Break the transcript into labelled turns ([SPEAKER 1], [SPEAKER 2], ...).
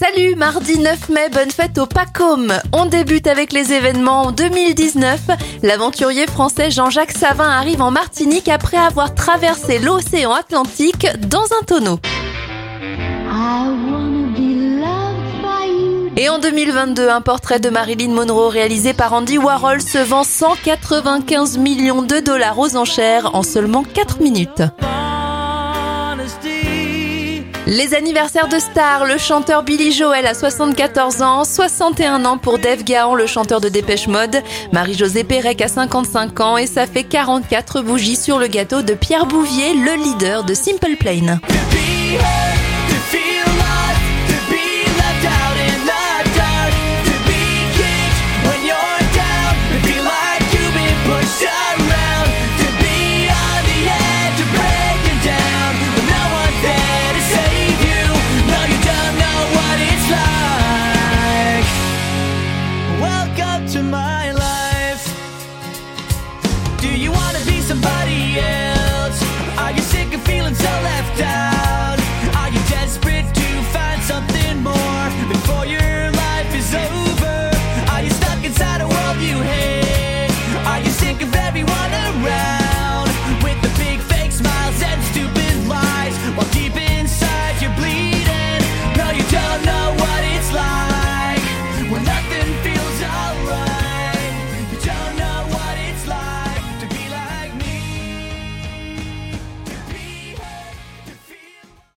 [SPEAKER 1] Salut, mardi 9 mai, bonne fête au PACOM. On débute avec les événements en 2019. L'aventurier français Jean-Jacques Savin arrive en Martinique après avoir traversé l'océan Atlantique dans un tonneau. Et en 2022, un portrait de Marilyn Monroe réalisé par Andy Warhol se vend 195 millions de dollars aux enchères en seulement 4 minutes. Les anniversaires de stars, le chanteur Billy Joel a 74 ans, 61 ans pour Dave Gahan, le chanteur de Dépêche Mode, Marie-Josée Pérec a 55 ans et ça fait 44 bougies sur le gâteau de Pierre Bouvier, le leader de Simple Plane. you wanna be somebody.